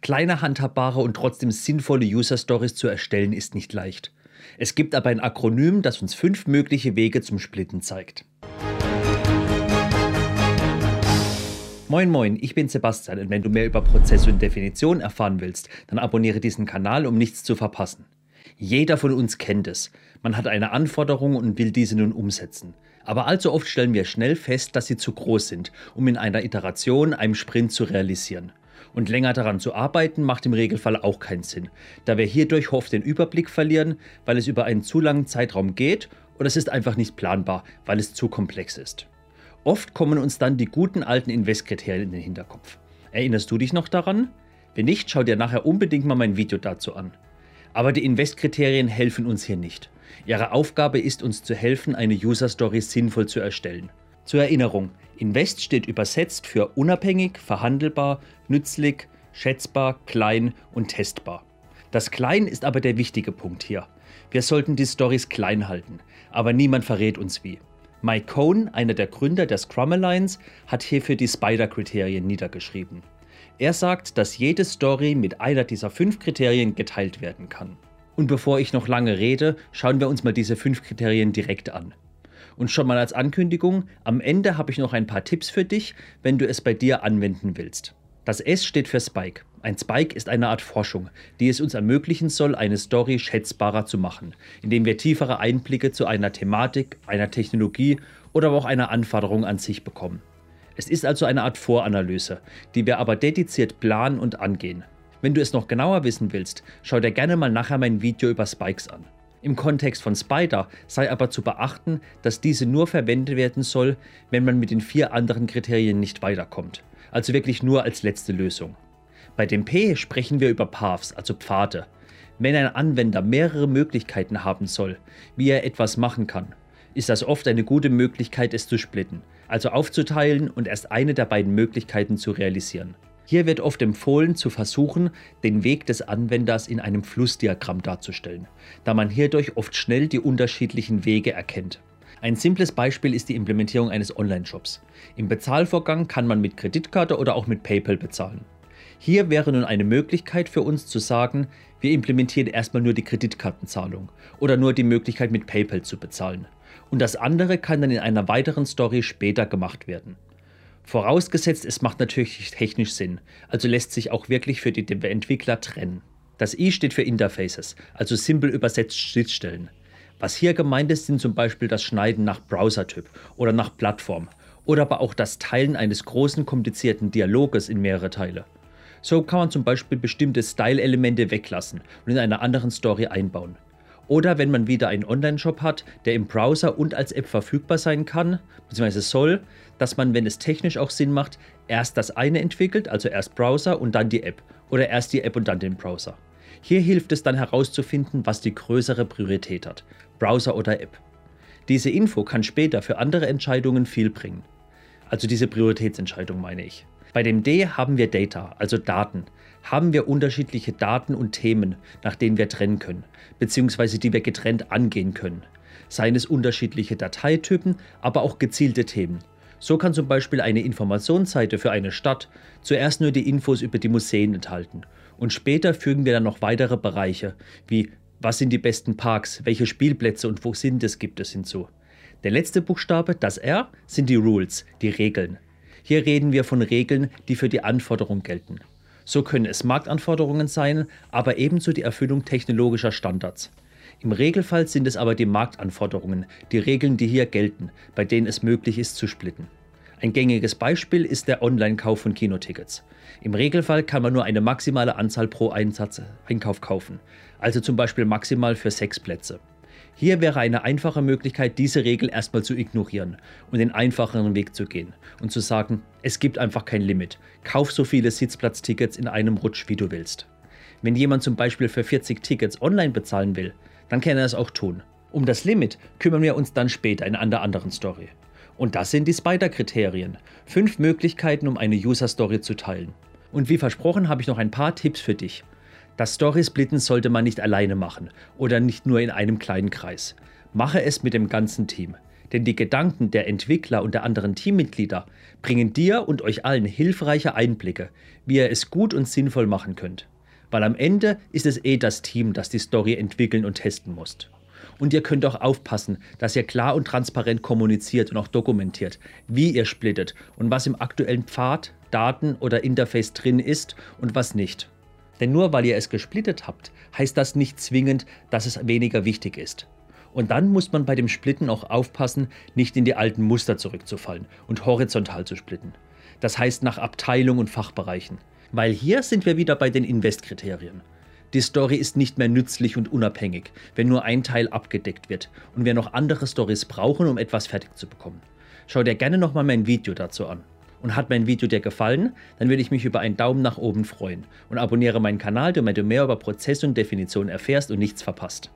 Kleine, handhabbare und trotzdem sinnvolle User Stories zu erstellen ist nicht leicht. Es gibt aber ein Akronym, das uns fünf mögliche Wege zum Splitten zeigt. Moin Moin, ich bin Sebastian und wenn du mehr über Prozesse und Definition erfahren willst, dann abonniere diesen Kanal, um nichts zu verpassen. Jeder von uns kennt es. Man hat eine Anforderung und will diese nun umsetzen. Aber allzu oft stellen wir schnell fest, dass sie zu groß sind, um in einer Iteration, einem Sprint zu realisieren. Und länger daran zu arbeiten macht im Regelfall auch keinen Sinn, da wir hierdurch oft den Überblick verlieren, weil es über einen zu langen Zeitraum geht oder es ist einfach nicht planbar, weil es zu komplex ist. Oft kommen uns dann die guten alten Investkriterien in den Hinterkopf. Erinnerst du dich noch daran? Wenn nicht, schau dir nachher unbedingt mal mein Video dazu an. Aber die Investkriterien helfen uns hier nicht. Ihre Aufgabe ist uns zu helfen, eine User Story sinnvoll zu erstellen. Zur Erinnerung, Invest steht übersetzt für unabhängig, verhandelbar, nützlich, schätzbar, klein und testbar. Das Klein ist aber der wichtige Punkt hier. Wir sollten die Stories klein halten, aber niemand verrät uns wie. Mike Cohn, einer der Gründer der Scrum Alliance, hat hierfür die Spider-Kriterien niedergeschrieben. Er sagt, dass jede Story mit einer dieser fünf Kriterien geteilt werden kann. Und bevor ich noch lange rede, schauen wir uns mal diese fünf Kriterien direkt an. Und schon mal als Ankündigung, am Ende habe ich noch ein paar Tipps für dich, wenn du es bei dir anwenden willst. Das S steht für Spike. Ein Spike ist eine Art Forschung, die es uns ermöglichen soll, eine Story schätzbarer zu machen, indem wir tiefere Einblicke zu einer Thematik, einer Technologie oder aber auch einer Anforderung an sich bekommen. Es ist also eine Art Voranalyse, die wir aber dediziert planen und angehen. Wenn du es noch genauer wissen willst, schau dir gerne mal nachher mein Video über Spikes an. Im Kontext von Spider sei aber zu beachten, dass diese nur verwendet werden soll, wenn man mit den vier anderen Kriterien nicht weiterkommt. Also wirklich nur als letzte Lösung. Bei dem P sprechen wir über Paths, also Pfade. Wenn ein Anwender mehrere Möglichkeiten haben soll, wie er etwas machen kann, ist das oft eine gute Möglichkeit, es zu splitten, also aufzuteilen und erst eine der beiden Möglichkeiten zu realisieren. Hier wird oft empfohlen, zu versuchen, den Weg des Anwenders in einem Flussdiagramm darzustellen, da man hierdurch oft schnell die unterschiedlichen Wege erkennt. Ein simples Beispiel ist die Implementierung eines Online-Shops. Im Bezahlvorgang kann man mit Kreditkarte oder auch mit PayPal bezahlen. Hier wäre nun eine Möglichkeit für uns zu sagen, wir implementieren erstmal nur die Kreditkartenzahlung oder nur die Möglichkeit mit PayPal zu bezahlen. Und das andere kann dann in einer weiteren Story später gemacht werden. Vorausgesetzt, es macht natürlich technisch Sinn, also lässt sich auch wirklich für die Entwickler trennen. Das I steht für Interfaces, also simpel übersetzt Schnittstellen. Was hier gemeint ist, sind zum Beispiel das Schneiden nach Browsertyp oder nach Plattform oder aber auch das Teilen eines großen komplizierten Dialoges in mehrere Teile. So kann man zum Beispiel bestimmte Style-Elemente weglassen und in einer anderen Story einbauen. Oder wenn man wieder einen Online-Shop hat, der im Browser und als App verfügbar sein kann, bzw. soll, dass man, wenn es technisch auch Sinn macht, erst das eine entwickelt, also erst Browser und dann die App. Oder erst die App und dann den Browser. Hier hilft es dann herauszufinden, was die größere Priorität hat, Browser oder App. Diese Info kann später für andere Entscheidungen viel bringen. Also diese Prioritätsentscheidung meine ich. Bei dem D haben wir Data, also Daten. Haben wir unterschiedliche Daten und Themen, nach denen wir trennen können, beziehungsweise die wir getrennt angehen können. Seien es unterschiedliche Dateitypen, aber auch gezielte Themen. So kann zum Beispiel eine Informationsseite für eine Stadt zuerst nur die Infos über die Museen enthalten und später fügen wir dann noch weitere Bereiche, wie was sind die besten Parks, welche Spielplätze und wo sind es gibt es hinzu. Der letzte Buchstabe, das R, sind die Rules, die Regeln. Hier reden wir von Regeln, die für die Anforderung gelten. So können es Marktanforderungen sein, aber ebenso die Erfüllung technologischer Standards. Im Regelfall sind es aber die Marktanforderungen, die Regeln, die hier gelten, bei denen es möglich ist zu splitten. Ein gängiges Beispiel ist der Online-Kauf von Kinotickets. Im Regelfall kann man nur eine maximale Anzahl pro Einsatz Einkauf kaufen, also zum Beispiel maximal für sechs Plätze. Hier wäre eine einfache Möglichkeit, diese Regel erstmal zu ignorieren und den einfacheren Weg zu gehen und zu sagen, es gibt einfach kein Limit. Kauf so viele Sitzplatztickets in einem Rutsch, wie du willst. Wenn jemand zum Beispiel für 40 Tickets online bezahlen will, dann kann er es auch tun. Um das Limit kümmern wir uns dann später in einer anderen Story. Und das sind die Spider-Kriterien. Fünf Möglichkeiten, um eine User-Story zu teilen. Und wie versprochen habe ich noch ein paar Tipps für dich. Das Story-Splitten sollte man nicht alleine machen oder nicht nur in einem kleinen Kreis. Mache es mit dem ganzen Team. Denn die Gedanken der Entwickler und der anderen Teammitglieder bringen dir und euch allen hilfreiche Einblicke, wie ihr es gut und sinnvoll machen könnt. Weil am Ende ist es eh das Team, das die Story entwickeln und testen muss. Und ihr könnt auch aufpassen, dass ihr klar und transparent kommuniziert und auch dokumentiert, wie ihr splittet und was im aktuellen Pfad, Daten oder Interface drin ist und was nicht. Denn nur weil ihr es gesplittet habt, heißt das nicht zwingend, dass es weniger wichtig ist. Und dann muss man bei dem Splitten auch aufpassen, nicht in die alten Muster zurückzufallen und horizontal zu splitten. Das heißt nach Abteilung und Fachbereichen. Weil hier sind wir wieder bei den Invest-Kriterien. Die Story ist nicht mehr nützlich und unabhängig, wenn nur ein Teil abgedeckt wird und wir noch andere Stories brauchen, um etwas fertig zu bekommen. Schau dir gerne nochmal mein Video dazu an. Und hat mein Video dir gefallen, dann würde ich mich über einen Daumen nach oben freuen und abonniere meinen Kanal, damit du mehr über Prozess und Definition erfährst und nichts verpasst.